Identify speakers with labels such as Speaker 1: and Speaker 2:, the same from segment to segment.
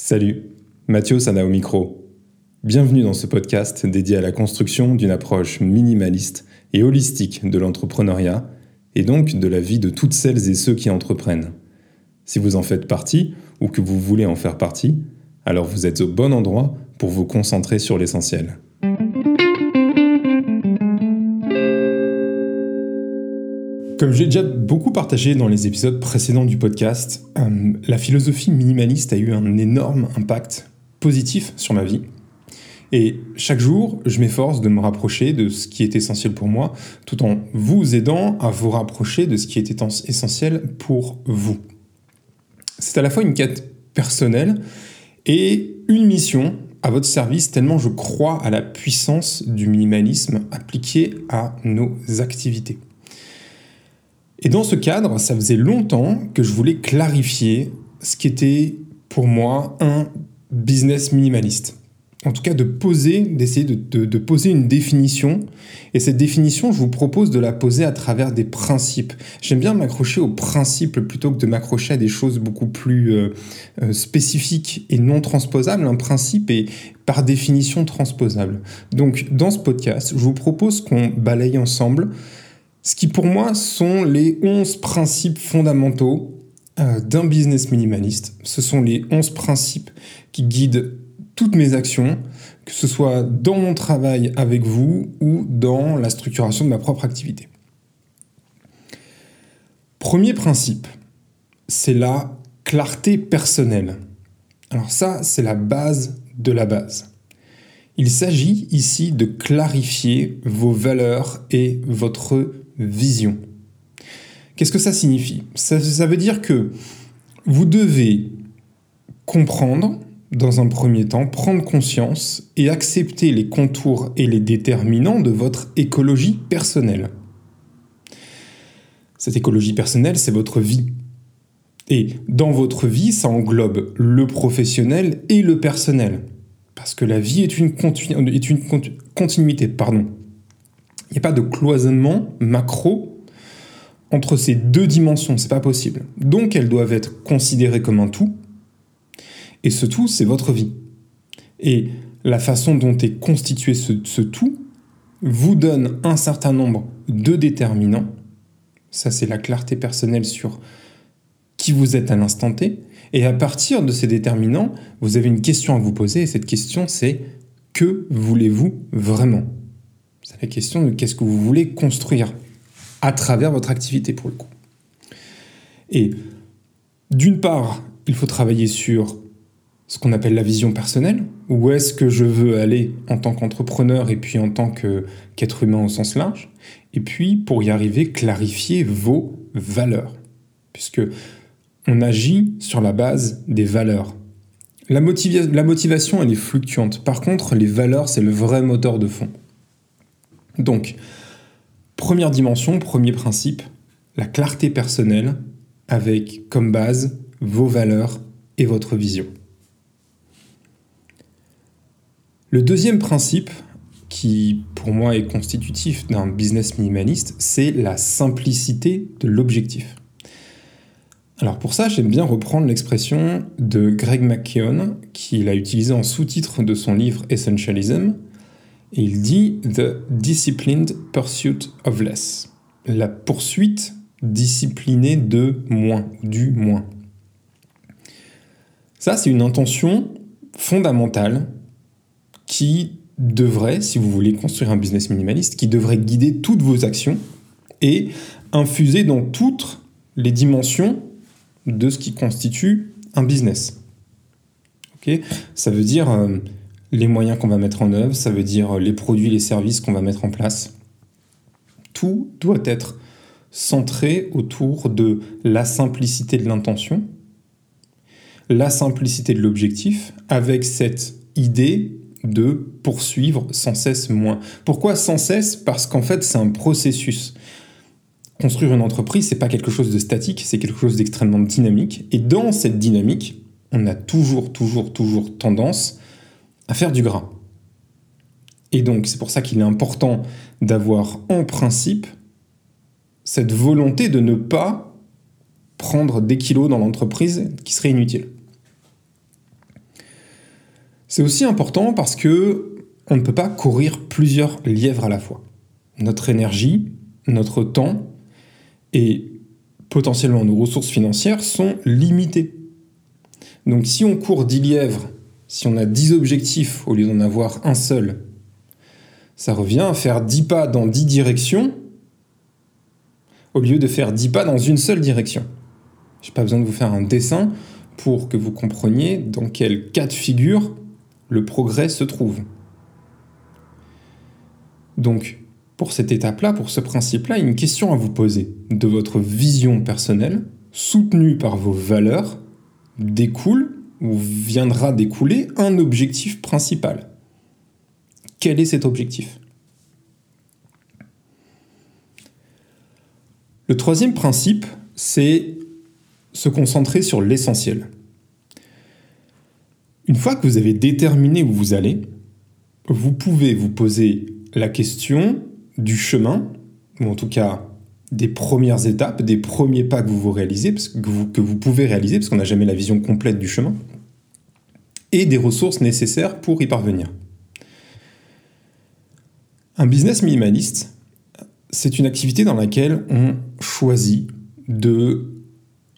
Speaker 1: Salut, Mathieu Sana au micro. Bienvenue dans ce podcast dédié à la construction d'une approche minimaliste et holistique de l'entrepreneuriat et donc de la vie de toutes celles et ceux qui entreprennent. Si vous en faites partie ou que vous voulez en faire partie, alors vous êtes au bon endroit pour vous concentrer sur l'essentiel. Comme j'ai déjà beaucoup partagé dans les épisodes précédents du podcast, euh, la philosophie minimaliste a eu un énorme impact positif sur ma vie. Et chaque jour, je m'efforce de me rapprocher de ce qui est essentiel pour moi, tout en vous aidant à vous rapprocher de ce qui est essentiel pour vous. C'est à la fois une quête personnelle et une mission à votre service, tellement je crois à la puissance du minimalisme appliqué à nos activités. Et dans ce cadre, ça faisait longtemps que je voulais clarifier ce qui était pour moi un business minimaliste. En tout cas, de poser, d'essayer de, poser une définition. Et cette définition, je vous propose de la poser à travers des principes. J'aime bien m'accrocher aux principes plutôt que de m'accrocher à des choses beaucoup plus euh, euh, spécifiques et non transposables. Un principe est par définition transposable. Donc, dans ce podcast, je vous propose qu'on balaye ensemble ce qui pour moi sont les 11 principes fondamentaux euh, d'un business minimaliste. Ce sont les 11 principes qui guident toutes mes actions, que ce soit dans mon travail avec vous ou dans la structuration de ma propre activité. Premier principe, c'est la clarté personnelle. Alors ça, c'est la base de la base. Il s'agit ici de clarifier vos valeurs et votre vision. Qu'est-ce que ça signifie? Ça, veut dire que vous devez comprendre, dans un premier temps, prendre conscience et accepter les contours et les déterminants de votre écologie personnelle. Cette écologie personnelle, c'est votre vie. Et dans votre vie, ça englobe le professionnel et le personnel. Parce que la vie est une, continuité. Pardon. Il n'y a pas de cloisonnement macro entre ces deux dimensions, c'est pas possible. Donc elles doivent être considérées comme un tout, et ce tout, c'est votre vie. Et la façon dont est constitué ce, ce tout vous donne un certain nombre de déterminants. Ça, c'est la clarté personnelle sur qui vous êtes à l'instant T. Et à partir de ces déterminants, vous avez une question à vous poser, et cette question, c'est que voulez-vous vraiment? C'est la question de qu'est-ce que vous voulez construire à travers votre activité pour le coup. Et d'une part, il faut travailler sur ce qu'on appelle la vision personnelle. Où est-ce que je veux aller en tant qu'entrepreneur et puis en tant qu'être humain au sens large? Et puis, pour y arriver, clarifier vos valeurs. Puisque on agit sur la base des valeurs. La, motivation, elle est fluctuante. Par contre, les valeurs, c'est le vrai moteur de fond. Donc, première dimension, premier principe, la clarté personnelle avec comme base vos valeurs et votre vision. Le deuxième principe, qui pour moi est constitutif d'un business minimaliste, c'est la simplicité de l'objectif. Alors pour ça, j'aime bien reprendre l'expression de Greg McKeown, qu'il a utilisé en sous-titre de son livre Essentialism, il dit The Disciplined Pursuit of Less. La poursuite disciplinée de moins, du moins. Ça, c'est une intention fondamentale qui devrait, si vous voulez construire un business minimaliste, qui devrait guider toutes vos actions et infuser dans toutes les dimensions de ce qui constitue un business. Ok? Ça veut dire euh, les moyens qu'on va mettre en œuvre, ça veut dire les produits, les services qu'on va mettre en place. Tout doit être centré autour de la simplicité de l'intention, la simplicité de l'objectif, avec cette idée de poursuivre sans cesse moins. Pourquoi sans cesse? Parce qu'en fait, c'est un processus. Construire une entreprise, c'est pas quelque chose de statique, c'est quelque chose d'extrêmement dynamique. Et dans cette dynamique, on a toujours, toujours, toujours tendance à faire du gras. Et donc, c'est pour ça qu'il est important d'avoir en principe cette volonté de ne pas prendre des kilos dans l'entreprise qui serait inutile. C'est aussi important parce que on ne peut pas courir plusieurs lièvres à la fois. Notre énergie, notre temps et potentiellement nos ressources financières sont limitées. Donc si on court 10 lièvres, si on a 10 objectifs au lieu d'en avoir un seul, ça revient à faire 10 pas dans 10 directions au lieu de faire 10 pas dans une seule direction. Je n'ai pas besoin de vous faire un dessin pour que vous compreniez dans quel cas de figure le progrès se trouve. Donc, pour cette étape-là, pour ce principe-là, une question à vous poser. De votre vision personnelle, soutenue par vos valeurs, découle ou viendra découler un objectif principal. Quel est cet objectif? Le troisième principe, c'est se concentrer sur l'essentiel. Une fois que vous avez déterminé où vous allez, vous pouvez vous poser la question du chemin, ou en tout cas des premières étapes, des premiers pas que vous, réalisez, que vous pouvez réaliser, parce qu'on n'a jamais la vision complète du chemin, et des ressources nécessaires pour y parvenir. Un business minimaliste, c'est une activité dans laquelle on choisit de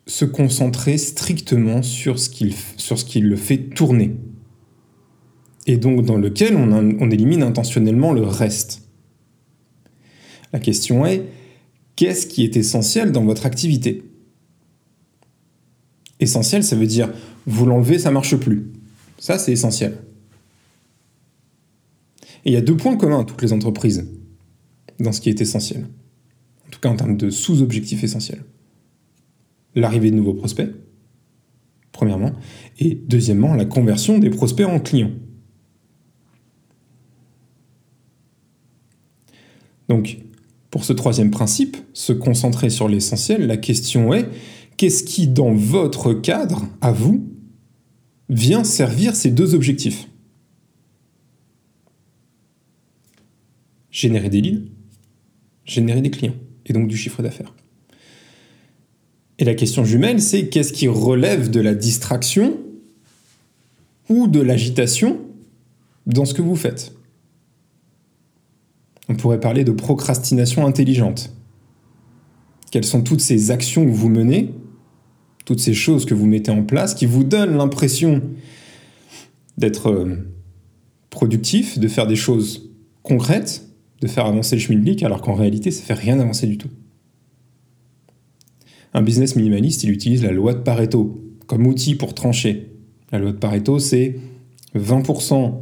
Speaker 1: se concentrer strictement sur ce, qu'il, qui le fait tourner. Et donc dans lequel on, on élimine intentionnellement le reste. La question est, qu'est-ce qui est essentiel dans votre activité? Essentiel, ça veut dire, vous l'enlevez, ça marche plus. Ça, c'est essentiel. Et il y a deux points communs à toutes les entreprises dans ce qui est essentiel. En tout cas en termes de sous-objectifs essentiels l'arrivée de nouveaux prospects, premièrement, et deuxièmement, la conversion des prospects en clients. Donc, pour ce troisième principe, se concentrer sur l'essentiel, la question est, qu'est-ce qui, dans votre cadre, à vous, vient servir ces deux objectifs Générer des leads, générer des clients, et donc du chiffre d'affaires. Et la question jumelle, c'est qu'est-ce qui relève de la distraction ou de l'agitation dans ce que vous faites? On pourrait parler de procrastination intelligente. Quelles sont toutes ces actions que vous menez, toutes ces choses que vous mettez en place qui vous donnent l'impression d'être euh, productif, de faire des choses concrètes, de faire avancer le schmilblick, alors qu'en réalité, ça ne fait rien avancer du tout. Un business minimaliste, il utilise la loi de Pareto comme outil pour trancher. La loi de Pareto, c'est 20%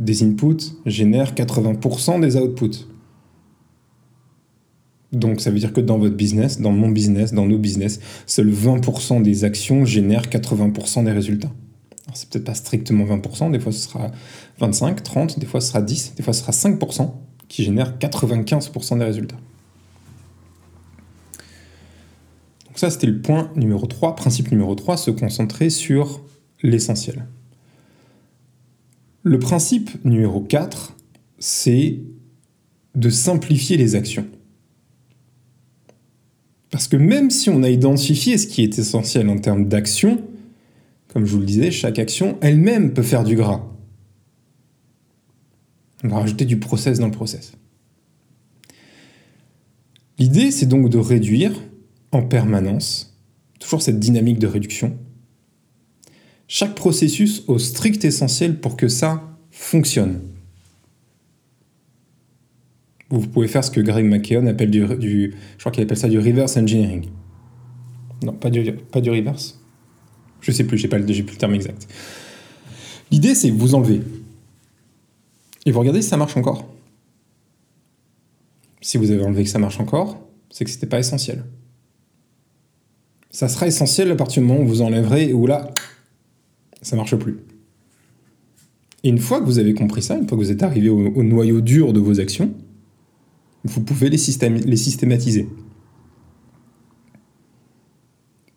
Speaker 1: des inputs génèrent 80% des outputs. Donc ça veut dire que dans votre business, dans mon business, dans nos business, seuls 20% des actions génèrent 80% des résultats. Alors c'est peut-être pas strictement 20%, des fois ce sera 25, 30, des fois ce sera 10, des fois ce sera 5% qui génèrent 95% des résultats. ça, c'était le point numéro 3, principe numéro 3, se concentrer sur l'essentiel. Le principe numéro 4, c'est de simplifier les actions. Parce que même si on a identifié ce qui est essentiel en termes d'action, comme je vous le disais, chaque action elle-même peut faire du gras. On va rajouter du process dans le process. L'idée, c'est donc de réduire en permanence, toujours cette dynamique de réduction. Chaque processus au strict essentiel pour que ça fonctionne. Vous pouvez faire ce que Greg McKeown appelle du, je crois qu'il appelle ça du reverse engineering. Non, pas du, pas du reverse. Je sais plus, j'ai pas plus le terme exact. L'idée, c'est vous enlever. Et vous regardez si ça marche encore. Si vous avez enlevé que ça marche encore, c'est que c'était pas essentiel. Ça sera essentiel à partir du moment où vous enlèverez et où là, ça marche plus. Et une fois que vous avez compris ça, une fois que vous êtes arrivé au, noyau dur de vos actions, vous pouvez les, systématiser.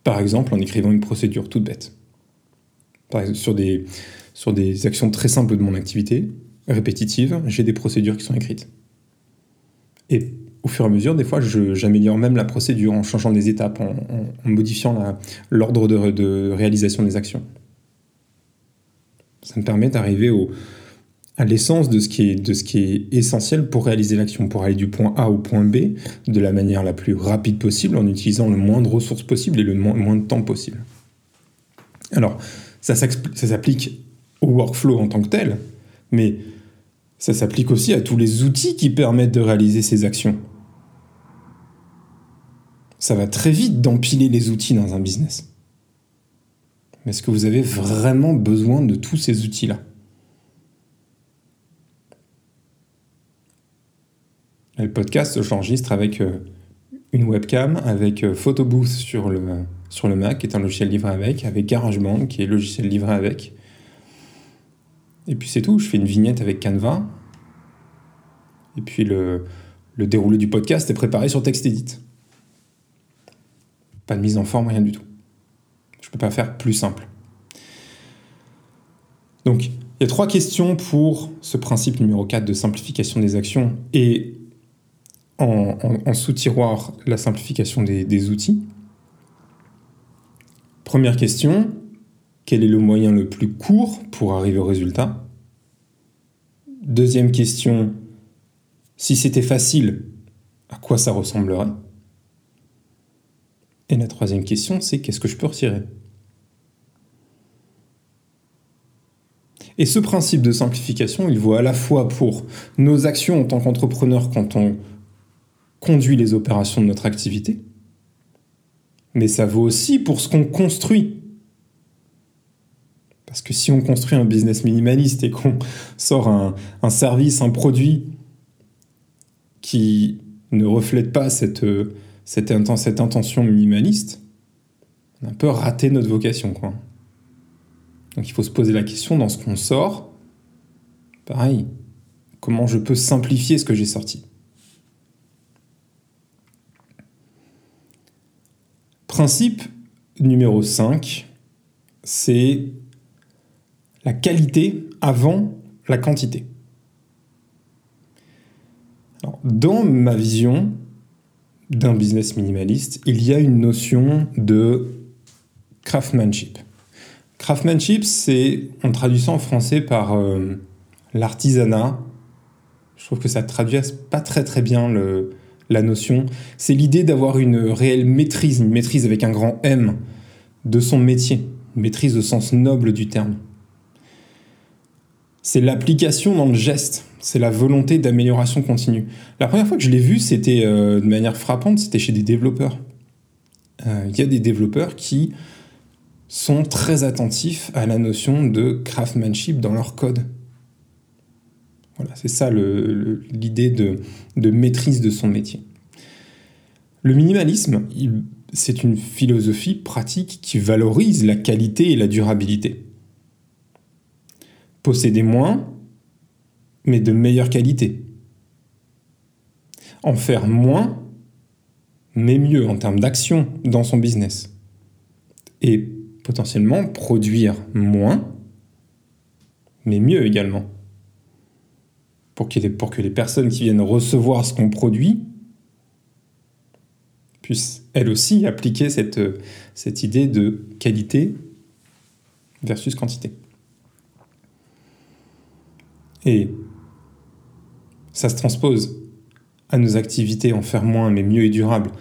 Speaker 1: Par exemple, en écrivant une procédure toute bête. Sur des, actions très simples de mon activité, répétitives, j'ai des procédures qui sont écrites. Et au fur et à mesure, des fois, j'améliore même la procédure en changeant des étapes, en, modifiant l'ordre de, réalisation des actions. Ça me permet d'arriver au, à l'essence de, ce qui est, essentiel pour réaliser l'action, pour aller du point A au point B de la manière la plus rapide possible en utilisant le moins de ressources possible et le moins de temps possible. Alors, ça s'applique au workflow en tant que tel, mais ça s'applique aussi à tous les outils qui permettent de réaliser ces actions. Ça va très vite d'empiler les outils dans un business. Mais est-ce que vous avez vraiment besoin de tous ces outils-là? Le podcast, j'enregistre avec euh, une webcam, avec euh, Photobooth sur le, sur le Mac, qui est un logiciel livré avec, avec GarageBand, qui est logiciel livré avec. Et puis c'est tout, je fais une vignette avec Canva. Et puis le, le déroulé du podcast est préparé sur TextEdit. Pas de mise en forme, rien du tout. Je ne peux pas faire plus simple. Donc, il y a trois questions pour ce principe numéro 4 de simplification des actions et en, sous-tiroir la simplification des, outils. Première question, quel est le moyen le plus court pour arriver au résultat? Deuxième question, si c'était facile, à quoi ça ressemblerait? Et la troisième question, c'est qu'est-ce que je peux retirer? Et ce principe de simplification, il vaut à la fois pour nos actions en tant qu'entrepreneur quand on conduit les opérations de notre activité, mais ça vaut aussi pour ce qu'on construit. Parce que si on construit un business minimaliste et qu'on sort un, service, un produit qui ne reflète pas cette, cette, intention minimaliste, on a un peu raté notre vocation. Donc il faut se poser la question dans ce qu'on sort, pareil, comment je peux simplifier ce que j'ai sorti? Principe numéro 5, c'est la qualité avant la quantité. dans ma vision d'un business minimaliste, il y a une notion de craftsmanship. Craftsmanship, c'est, on traduit ça en français par euh, l'artisanat. Je trouve que ça traduit pas très très bien le, la notion. C'est l'idée d'avoir une réelle maîtrise, une maîtrise avec un grand M de son métier, une maîtrise au sens noble du terme. C'est l'application dans le geste, c'est la volonté d'amélioration continue. La première fois que je l'ai vu, c'était euh, de manière frappante, c'était chez des développeurs. Euh, il y a des développeurs qui sont très attentifs à la notion de craftsmanship dans leur code. Voilà, c'est ça l'idée de, maîtrise de son métier. Le minimalisme, c'est une philosophie pratique qui valorise la qualité et la durabilité. Posséder moins, mais de meilleure qualité. En faire moins, mais mieux en termes d'action dans son business. Et potentiellement produire moins, mais mieux également pour, que les personnes qui viennent recevoir ce qu'on produit puissent elles aussi appliquer cette, cette idée de qualité versus quantité. Et ça se transpose à nos activités en faire moins mais mieux et durable,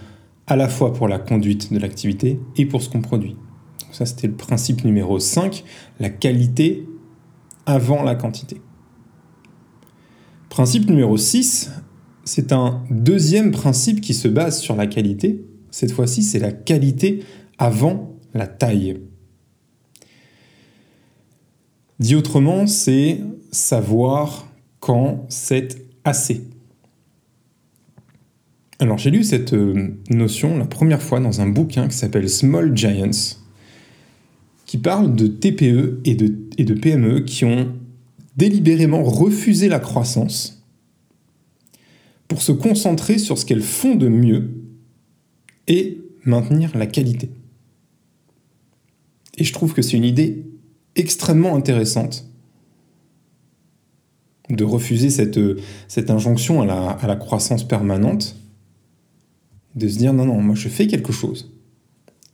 Speaker 1: à la fois pour la conduite de l'activité et pour ce qu'on produit. ça, c'était le principe numéro 5, la qualité avant la quantité. Principe numéro 6, c'est un deuxième principe qui se base sur la qualité. Cette fois-ci, c'est la qualité avant la taille. Dit autrement, c'est savoir quand c'est assez. Alors j'ai lu cette euh, notion la première fois dans un bouquin qui s'appelle Small Giants, qui parle de TPE et de, et de PME qui ont délibérément refuser la croissance pour se concentrer sur ce qu'elles font de mieux et maintenir la qualité. Et je trouve que c'est une idée extrêmement intéressante de refuser cette, cette injonction à la, à la croissance permanente, de se dire non, non, moi je fais quelque chose,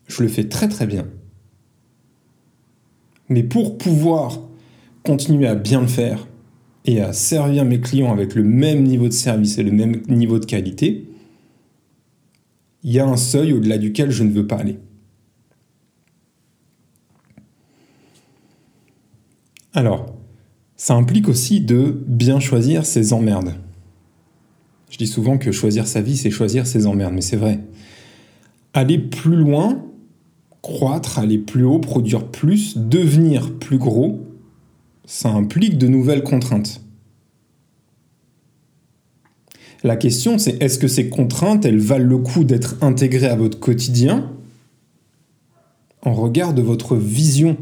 Speaker 1: je le fais très très bien, mais pour pouvoir continuer à bien le faire et à servir mes clients avec le même niveau de service et le même niveau de qualité, il y a un seuil au-delà duquel je ne veux pas aller. Alors, ça implique aussi de bien choisir ses emmerdes. Je dis souvent que choisir sa vie, c'est choisir ses emmerdes, mais c'est vrai. Aller plus loin, croître, aller plus haut, produire plus, devenir plus gros, ça implique de nouvelles contraintes. La question, c'est est-ce que ces contraintes, elles valent le coup d'être intégrées à votre quotidien en regard de votre vision,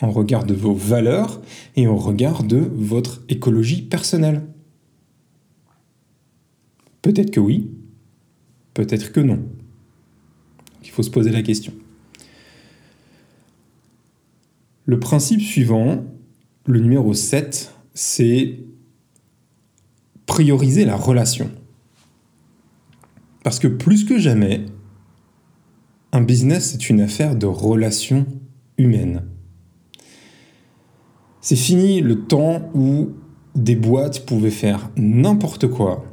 Speaker 1: en regard de vos valeurs et en regard de votre écologie personnelle? Peut-être que oui, peut-être que non. Il faut se poser la question. Le principe suivant, le numéro 7, c'est prioriser la relation. Parce que plus que jamais, un business, c'est une affaire de relations humaines. C'est fini le temps où des boîtes pouvaient faire n'importe quoi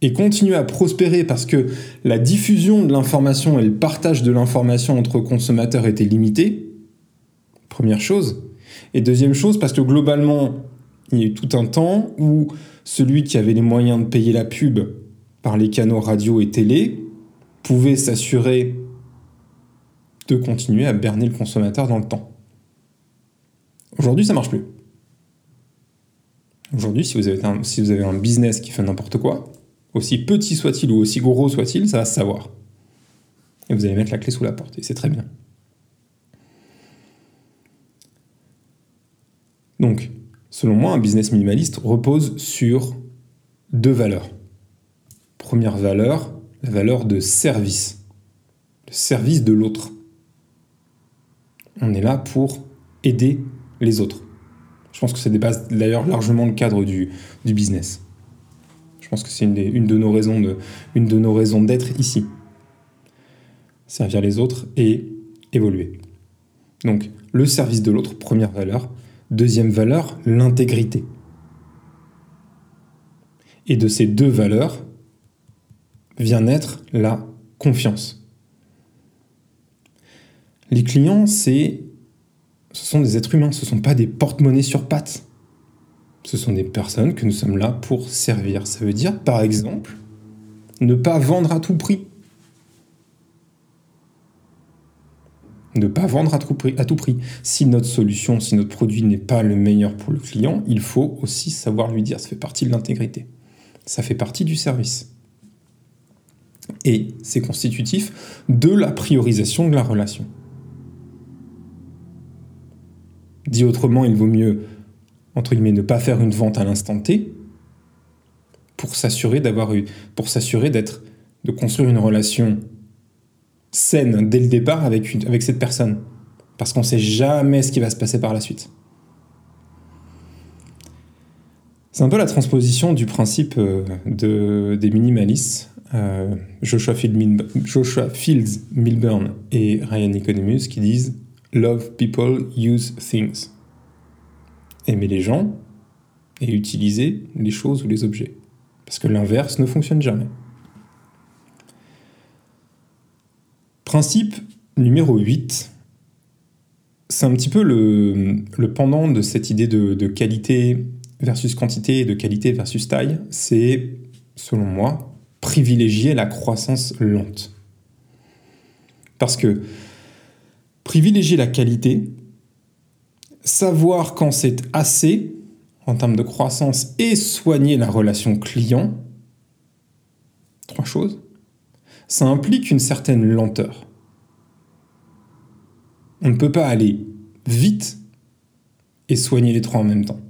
Speaker 1: et continuer à prospérer parce que la diffusion de l'information et le partage de l'information entre consommateurs était limité. Première chose. Et deuxième chose, parce que globalement, il y a eu tout un temps où celui qui avait les moyens de payer la pub par les canaux radio et télé pouvait s'assurer de continuer à berner le consommateur dans le temps. Aujourd'hui, ça marche plus. Aujourd'hui, si, si vous avez un business qui fait n'importe quoi, aussi petit soit-il ou aussi gros soit-il, ça va se savoir. Et vous allez mettre la clé sous la porte, et c'est très bien. Donc, selon moi, un business minimaliste repose sur deux valeurs. Première valeur, la valeur de service. Le service de l'autre. On est là pour aider les autres. Je pense que ça dépasse d'ailleurs largement le cadre du, business. Je pense que c'est une de nos raisons d'être ici. Servir les autres et évoluer. Donc, le service de l'autre, première valeur. Deuxième valeur, l'intégrité. Et de ces deux valeurs vient naître la confiance. Les clients, ce sont des êtres humains, ce ne sont pas des porte-monnaies sur pattes. Ce sont des personnes que nous sommes là pour servir. Ça veut dire, par exemple, ne pas vendre à tout prix. Ne pas vendre à tout, prix, à tout prix. Si notre solution, si notre produit n'est pas le meilleur pour le client, il faut aussi savoir lui dire. Ça fait partie de l'intégrité. Ça fait partie du service. Et c'est constitutif de la priorisation de la relation. Dit autrement, il vaut mieux, entre guillemets, ne pas faire une vente à l'instant T pour s'assurer d'avoir eu, pour s'assurer d'être, de construire une relation saine dès le départ avec, avec cette personne. Parce qu'on ne sait jamais ce qui va se passer par la suite. C'est un peu la transposition du principe euh, de, des minimalistes. Euh, Joshua, Fields, Milburn et Ryan Economus qui disent Love people, use things. Aimer les gens et utiliser les choses ou les objets. Parce que l'inverse ne fonctionne jamais. Principe numéro 8, c'est un petit peu le, pendant de cette idée de, qualité versus quantité et de qualité versus taille. C'est, selon moi, privilégier la croissance lente. Parce que privilégier la qualité, savoir quand c'est assez en termes de croissance et soigner la relation client, trois choses ça implique une certaine lenteur. On ne peut pas aller vite et soigner les trois en même temps.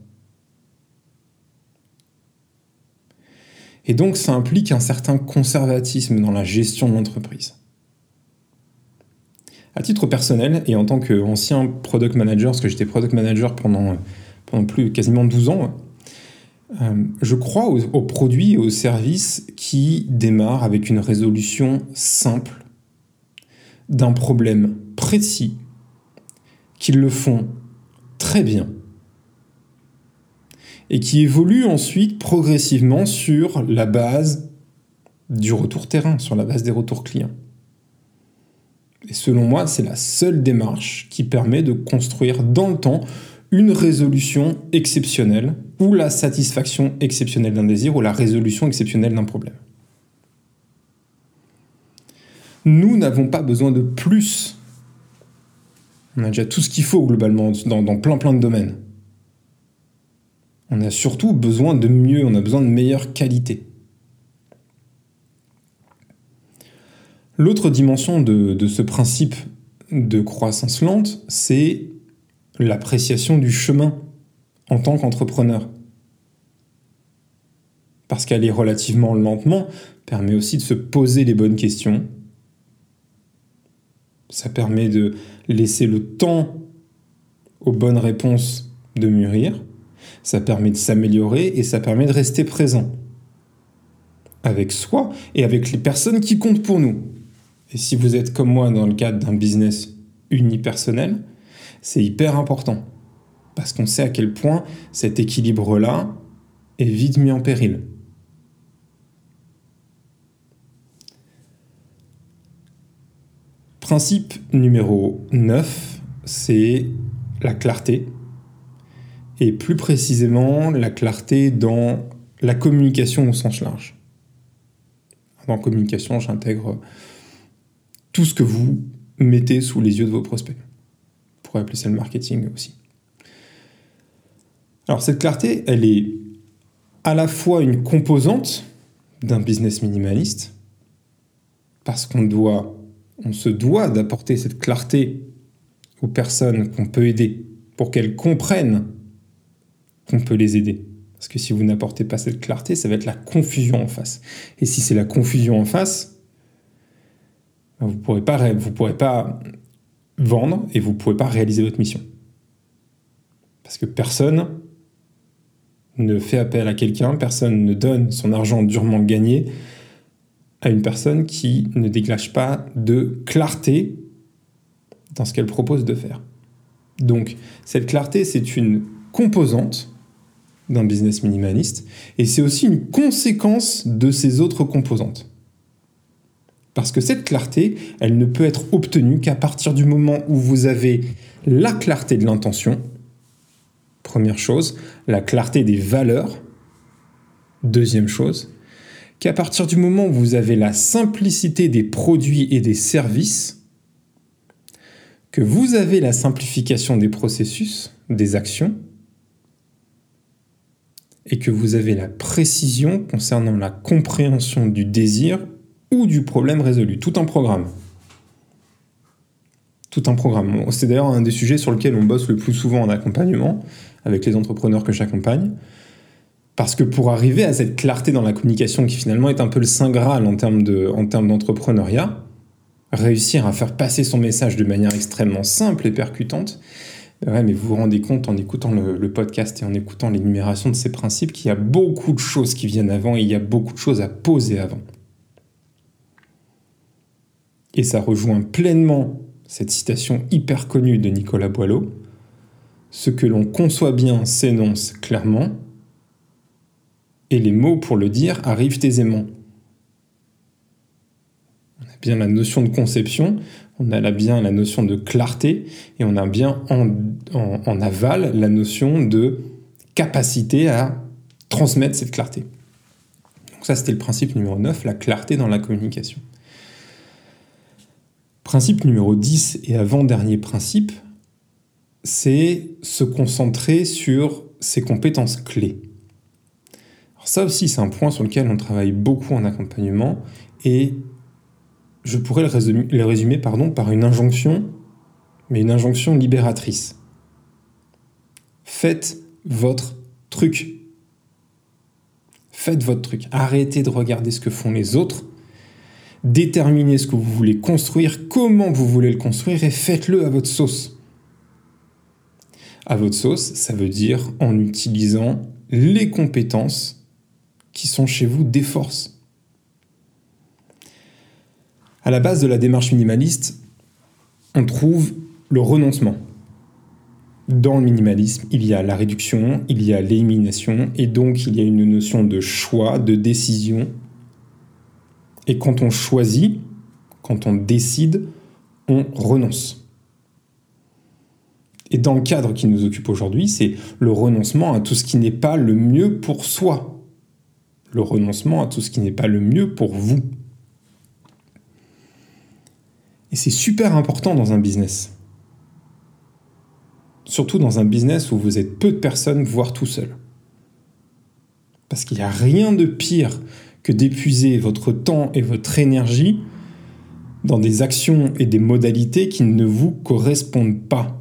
Speaker 1: Et donc ça implique un certain conservatisme dans la gestion de l'entreprise. À titre personnel et en tant qu'ancien product manager, parce que j'étais product manager pendant, pendant plus quasiment 12 ans, euh, je crois aux, produits et aux services qui démarrent avec une résolution simple d'un problème précis, qu'ils le font très bien et qui évolue ensuite progressivement sur la base du retour terrain, sur la base des retours clients. Et selon moi, c'est la seule démarche qui permet de construire dans le temps une résolution exceptionnelle ou la satisfaction exceptionnelle d'un désir ou la résolution exceptionnelle d'un problème. Nous n'avons pas besoin de plus. On a déjà tout ce qu'il faut globalement dans, plein plein de domaines. On a surtout besoin de mieux, on a besoin de meilleure qualité. L'autre dimension de ce principe de croissance lente, c'est l'appréciation du chemin en tant qu'entrepreneur. Parce qu'aller relativement lentement permet aussi de se poser les bonnes questions. Ça permet de laisser le temps aux bonnes réponses de mûrir. Ça permet de s'améliorer et ça permet de rester présent avec soi et avec les personnes qui comptent pour nous. Et si vous êtes comme moi dans le cadre d'un business unipersonnel, c'est hyper important. Parce qu'on sait à quel point cet équilibre-là est vite mis en péril. Principe numéro 9, c'est la clarté. Et plus précisément, la clarté dans la communication au sens large. Dans communication, j'intègre tout ce que vous mettez sous les yeux de vos prospects appeler ça le marketing aussi. Alors cette clarté, elle est à la fois une composante d'un business minimaliste, parce qu'on doit, on se doit d'apporter cette clarté aux personnes qu'on peut aider pour qu'elles comprennent qu'on peut les aider. Parce que si vous n'apportez pas cette clarté, ça va être la confusion en face. Et si c'est la confusion en face, vous ne pourrez pourrez pas vendre et vous ne pouvez pas réaliser votre mission. Parce que personne ne fait appel à quelqu'un, personne ne donne son argent durement gagné à une personne qui ne dégage pas de clarté dans ce qu'elle propose de faire. Donc cette clarté, c'est une composante d'un business minimaliste et c'est aussi une conséquence de ces autres composantes. Parce que cette clarté, elle ne peut être obtenue qu'à partir du moment où vous avez la clarté de l'intention, première chose, la clarté des valeurs, deuxième chose, qu'à partir du moment où vous avez la simplicité des produits et des services, que vous avez la simplification des processus, des actions, et que vous avez la précision concernant la compréhension du désir ou du problème résolu. Tout un programme. Tout un programme. C'est d'ailleurs un des sujets sur lesquels on bosse le plus souvent en accompagnement avec les entrepreneurs que j'accompagne. Parce que pour arriver à cette clarté dans la communication qui finalement est un peu le saint graal en termes, de, d'entrepreneuriat, réussir à faire passer son message de manière extrêmement simple et percutante, ouais, mais vous vous rendez compte en écoutant le, le podcast et en écoutant l'énumération de ces principes qu'il y a beaucoup de choses qui viennent avant et il y a beaucoup de choses à poser avant. Et ça rejoint pleinement cette citation hyper connue de Nicolas Boileau. Ce que l'on conçoit bien s'énonce clairement, et les mots pour le dire arrivent aisément. On a bien la notion de conception, on a bien la notion de clarté, et on a bien en, en aval la notion de capacité à transmettre cette clarté. Donc ça, c'était le principe numéro 9, la clarté dans la communication. Principe numéro 10 et avant-dernier principe, c'est se concentrer sur ses compétences clés. Alors ça aussi, c'est un point sur lequel on travaille beaucoup en accompagnement et je pourrais le résumer, le résumer pardon, par une injonction, mais une injonction libératrice. Faites votre truc. Faites votre truc. Arrêtez de regarder ce que font les autres déterminez ce que vous voulez construire, comment vous voulez le construire et faites-le à votre sauce. À votre sauce, ça veut dire en utilisant les compétences qui sont chez vous des forces. À la base de la démarche minimaliste, on trouve le renoncement. dans le minimalisme, il y a la réduction, il y a l'élimination, et donc il y a une notion de choix, de décision. Et quand on choisit, quand on décide, on renonce. Et dans le cadre qui nous occupe aujourd'hui, c'est le renoncement à tout ce qui n'est pas le mieux pour soi. Le renoncement à tout ce qui n'est pas le mieux pour vous. Et c'est super important dans un business. Surtout dans un business où vous êtes peu de personnes, voire tout seul. Parce qu'il n'y a rien de pire que d'épuiser votre temps et votre énergie dans des actions et des modalités qui ne vous correspondent pas.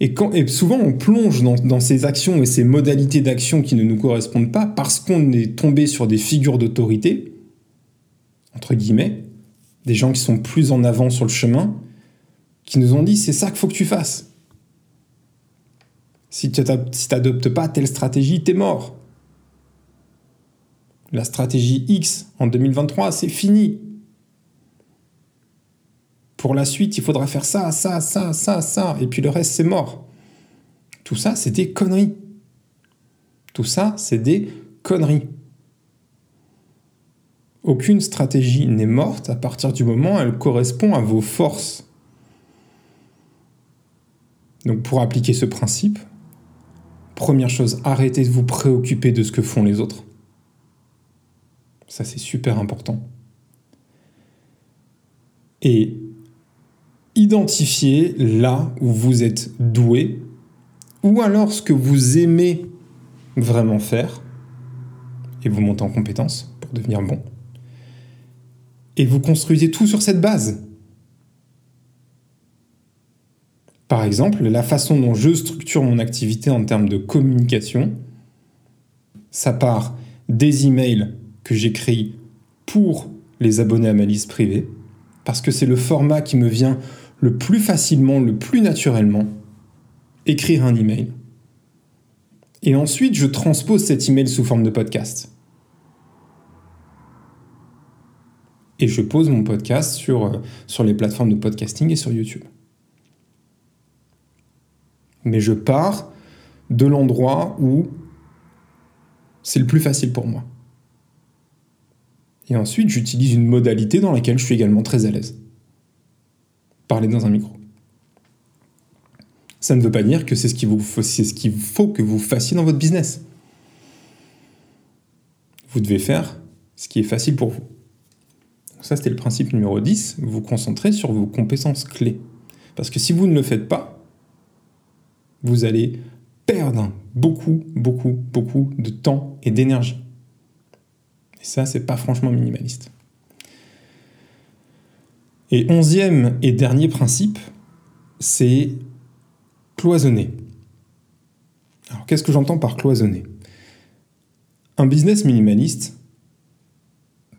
Speaker 1: Et, souvent, on plonge dans, dans, ces actions et ces modalités d'action qui ne nous correspondent pas parce qu'on est tombé sur des figures d'autorité, entre guillemets, des gens qui sont plus en avant sur le chemin, qui nous ont dit c'est ça qu'il faut que tu fasses. Si tu n'adoptes pas telle stratégie, t'es mort. La stratégie X en 2023, c'est fini. Pour la suite, il faudra faire ça, ça, ça, ça, ça, et puis le reste, c'est mort. Tout ça, c'est des conneries. Tout ça, c'est des conneries. Aucune stratégie n'est morte à partir du moment où elle correspond à vos forces. Donc pour appliquer ce principe, première chose, arrêtez de vous préoccuper de ce que font les autres. Ça c'est super important. Et identifiez là où vous êtes doué, ou alors ce que vous aimez vraiment faire, et vous montez en compétence pour devenir bon et vous construisez tout sur cette base. Par exemple, la façon dont je structure mon activité en termes de communication, ça part des emails que j'écris pour les abonnés à ma liste privée, parce que c'est le format qui me vient le plus facilement, le plus naturellement, écrire un email. Et ensuite, je transpose cet email sous forme de podcast. et je pose mon podcast sur, euh, sur les plateformes de podcasting et sur YouTube. Mais je pars de l'endroit où c'est le plus facile pour moi. Et ensuite, j'utilise une modalité dans laquelle je suis également très à l'aise. Parler dans un micro. Ça ne veut pas dire que c'est ce qu'il faut que vous fassiez dans votre business. Vous devez faire ce qui est facile pour vous. Ça, c'était le principe numéro 10. Vous vous concentrez sur vos compétences clés. Parce que si vous ne le faites pas, vous allez perdre beaucoup, beaucoup, beaucoup de temps et d'énergie. Et ça, c'est pas franchement minimaliste. Et onzième et dernier principe, c'est cloisonner. Alors, qu'est-ce que j'entends par cloisonner? Un business minimaliste,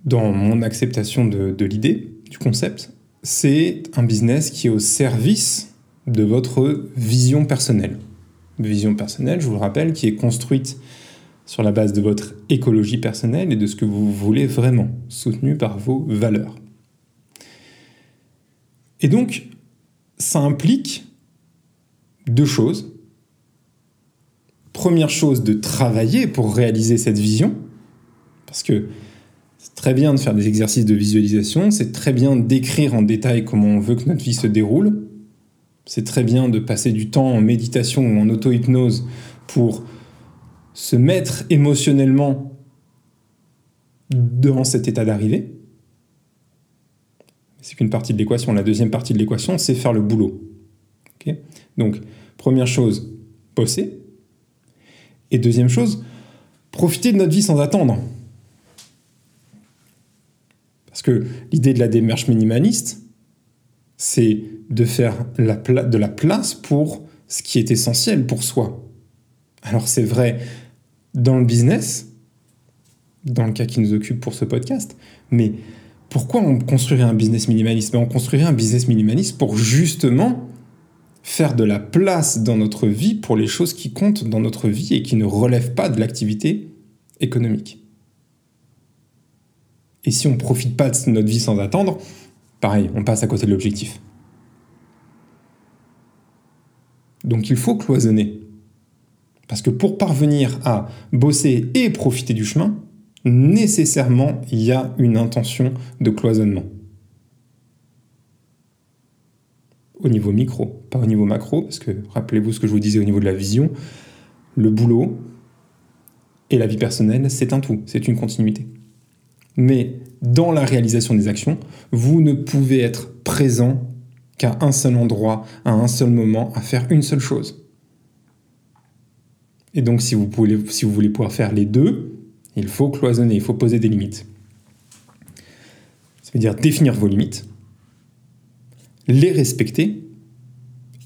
Speaker 1: dans mon acceptation de, l'idée, du concept, c'est un business qui est au service de votre vision personnelle. Vision personnelle, je vous le rappelle, qui est construite sur la base de votre écologie personnelle et de ce que vous voulez vraiment, soutenu par vos valeurs. Et donc, ça implique deux choses. Première chose, de travailler pour réaliser cette vision, parce que c'est très bien de faire des exercices de visualisation, c'est très bien d'écrire en détail comment on veut que notre vie se déroule, c'est très bien de passer du temps en méditation ou en auto-hypnose pour se mettre émotionnellement dans cet état d'arrivée. C'est qu'une partie de l'équation. La deuxième partie de l'équation, c'est faire le boulot. Donc, première chose, bosser. Et deuxième chose, profiter de notre vie sans attendre. Parce que l'idée de la démarche minimaliste, c'est de faire de la place pour ce qui est essentiel pour soi. Alors c'est vrai dans le business, dans le cas qui nous occupe pour ce podcast, mais pourquoi on construirait un business minimaliste? Ben, On construirait un business minimaliste pour justement faire de la place dans notre vie pour les choses qui comptent dans notre vie et qui ne relèvent pas de l'activité économique. Et si on ne profite pas de notre vie sans attendre, pareil, on passe à côté de l'objectif. Donc il faut cloisonner. Parce que pour parvenir à bosser et profiter du chemin, nécessairement, il y a une intention de cloisonnement. Au niveau micro, pas au niveau macro, parce que rappelez-vous ce que je vous disais au niveau de la vision, le boulot et la vie personnelle, c'est un tout, c'est une continuité. Mais dans la réalisation des actions, vous ne pouvez être présent qu'à un seul endroit, à un seul moment, à faire une seule chose. Et donc si vous, voulez pouvoir faire les deux, il faut cloisonner, il faut poser des limites. Ça veut dire définir vos limites, les respecter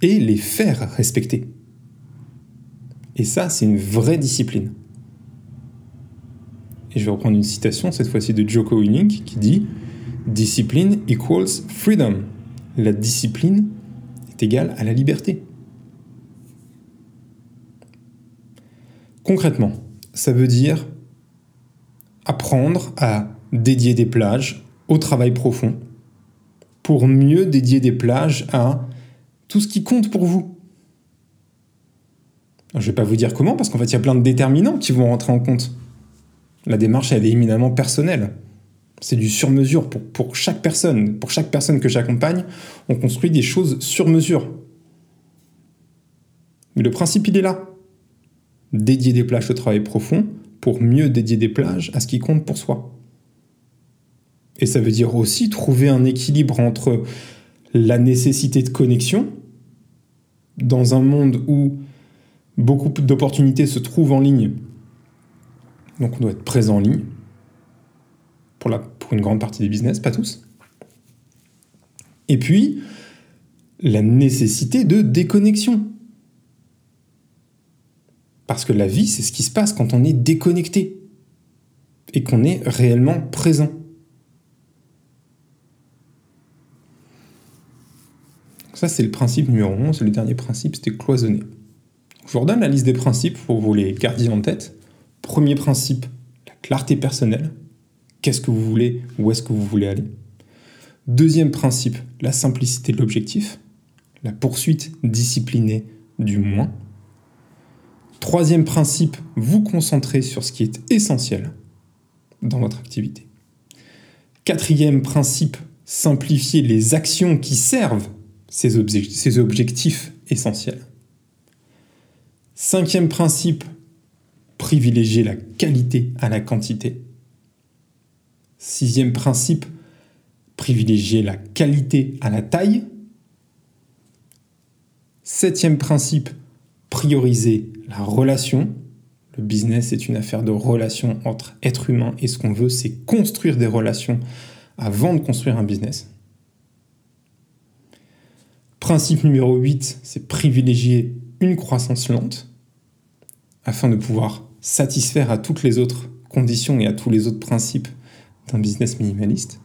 Speaker 1: et les faire respecter. Et ça, c'est une vraie discipline. Et je vais reprendre une citation, cette fois-ci de Joko Willink, qui dit Discipline equals freedom. La discipline est égale à la liberté. Concrètement, ça veut dire apprendre à dédier des plages au travail profond pour mieux dédier des plages à tout ce qui compte pour vous. Je ne vais pas vous dire comment, parce qu'en fait, il y a plein de déterminants qui vont rentrer en compte. La démarche, elle est éminemment personnelle. C'est du sur-mesure pour, pour chaque personne. Pour chaque personne que j'accompagne, on construit des choses sur mesure. Mais le principe, il est là. Dédier des plages au travail profond pour mieux dédier des plages à ce qui compte pour soi. Et ça veut dire aussi trouver un équilibre entre la nécessité de connexion dans un monde où beaucoup d'opportunités se trouvent en ligne. Donc on doit être présent en ligne pour, une grande partie des business, pas tous. Et puis, la nécessité de déconnexion. Parce que la vie, c'est ce qui se passe quand on est déconnecté et qu'on est réellement présent. Ça, c'est le principe numéro 11. Le dernier principe, c'était cloisonner. Je vous redonne la liste des principes pour vous les garder en tête. Premier principe, la clarté personnelle. Qu'est-ce que vous voulez Où est-ce que vous voulez aller? Deuxième principe, la simplicité de l'objectif. La poursuite disciplinée du moins. Troisième principe, vous concentrer sur ce qui est essentiel dans votre activité. Quatrième principe, simplifier les actions qui servent ces, objectifs essentiels. Cinquième principe, privilégier la qualité à la quantité. Sixième principe, privilégier la qualité à la taille. Septième principe, prioriser la relation. Le business est une affaire de relation entre êtres humains et ce qu'on veut, c'est construire des relations avant de construire un business. Principe numéro 8, c'est privilégier une croissance lente afin de pouvoir satisfaire à toutes les autres conditions et à tous les autres principes d'un business minimaliste.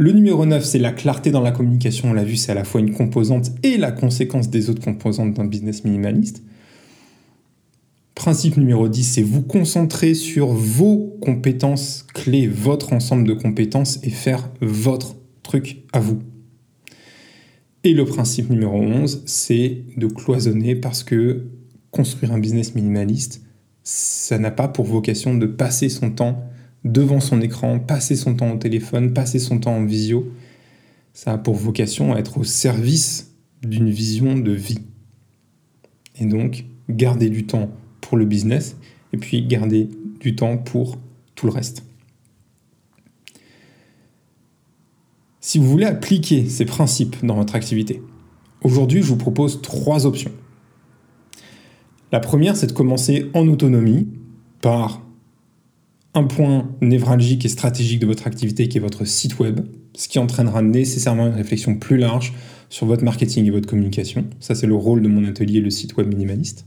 Speaker 1: Le numéro 9, c'est la clarté dans la communication. On l'a vu, c'est à la fois une composante et la conséquence des autres composantes d'un business minimaliste. Principe numéro 10, c'est vous concentrer sur vos compétences clés, votre ensemble de compétences et faire votre truc à vous. Et le principe numéro 11, c'est de cloisonner parce que construire un business minimaliste, ça n'a pas pour vocation de passer son temps devant son écran, passer son temps au téléphone, passer son temps en visio. Ça a pour vocation à être au service d'une vision de vie. Et donc, garder du temps pour le business et puis garder du temps pour tout le reste. Si vous voulez appliquer ces principes dans votre activité, aujourd'hui je vous propose trois options. La première, c'est de commencer en autonomie par un point névralgique et stratégique de votre activité qui est votre site web, ce qui entraînera nécessairement une réflexion plus large sur votre marketing et votre communication. Ça, c'est le rôle de mon atelier, le site web minimaliste.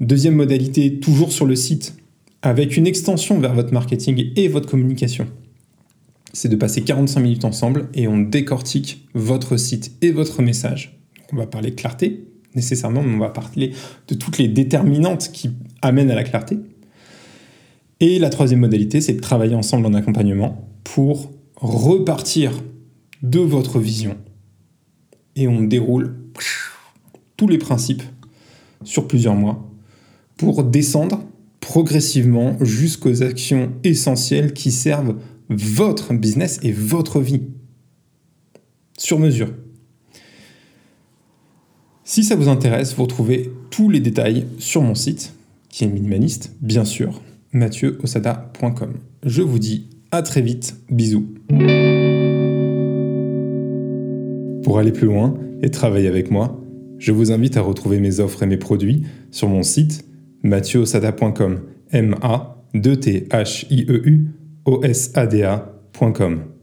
Speaker 1: Deuxième modalité, toujours sur le site, avec une extension vers votre marketing et votre communication. C'est de passer 45 minutes ensemble et on décortique votre site et votre message. On va parler clarté, nécessairement, mais on va parler de toutes les déterminantes qui amènent à la clarté. Et la troisième modalité, c'est de travailler ensemble en accompagnement pour repartir de votre vision. Et on déroule tous les principes sur plusieurs mois pour descendre progressivement jusqu'aux actions essentielles qui servent votre business et votre vie. Sur mesure. Si ça vous intéresse, vous retrouvez tous les détails sur mon site, qui est minimaliste, bien sûr, mathieuosada.com. Je vous dis à très vite, bisous. Pour aller plus loin et travailler avec moi, je vous invite à retrouver mes offres et mes produits sur mon site mathieuosada.com. M-A-2-T-H-I-E-U-O-S-A-D-A.com.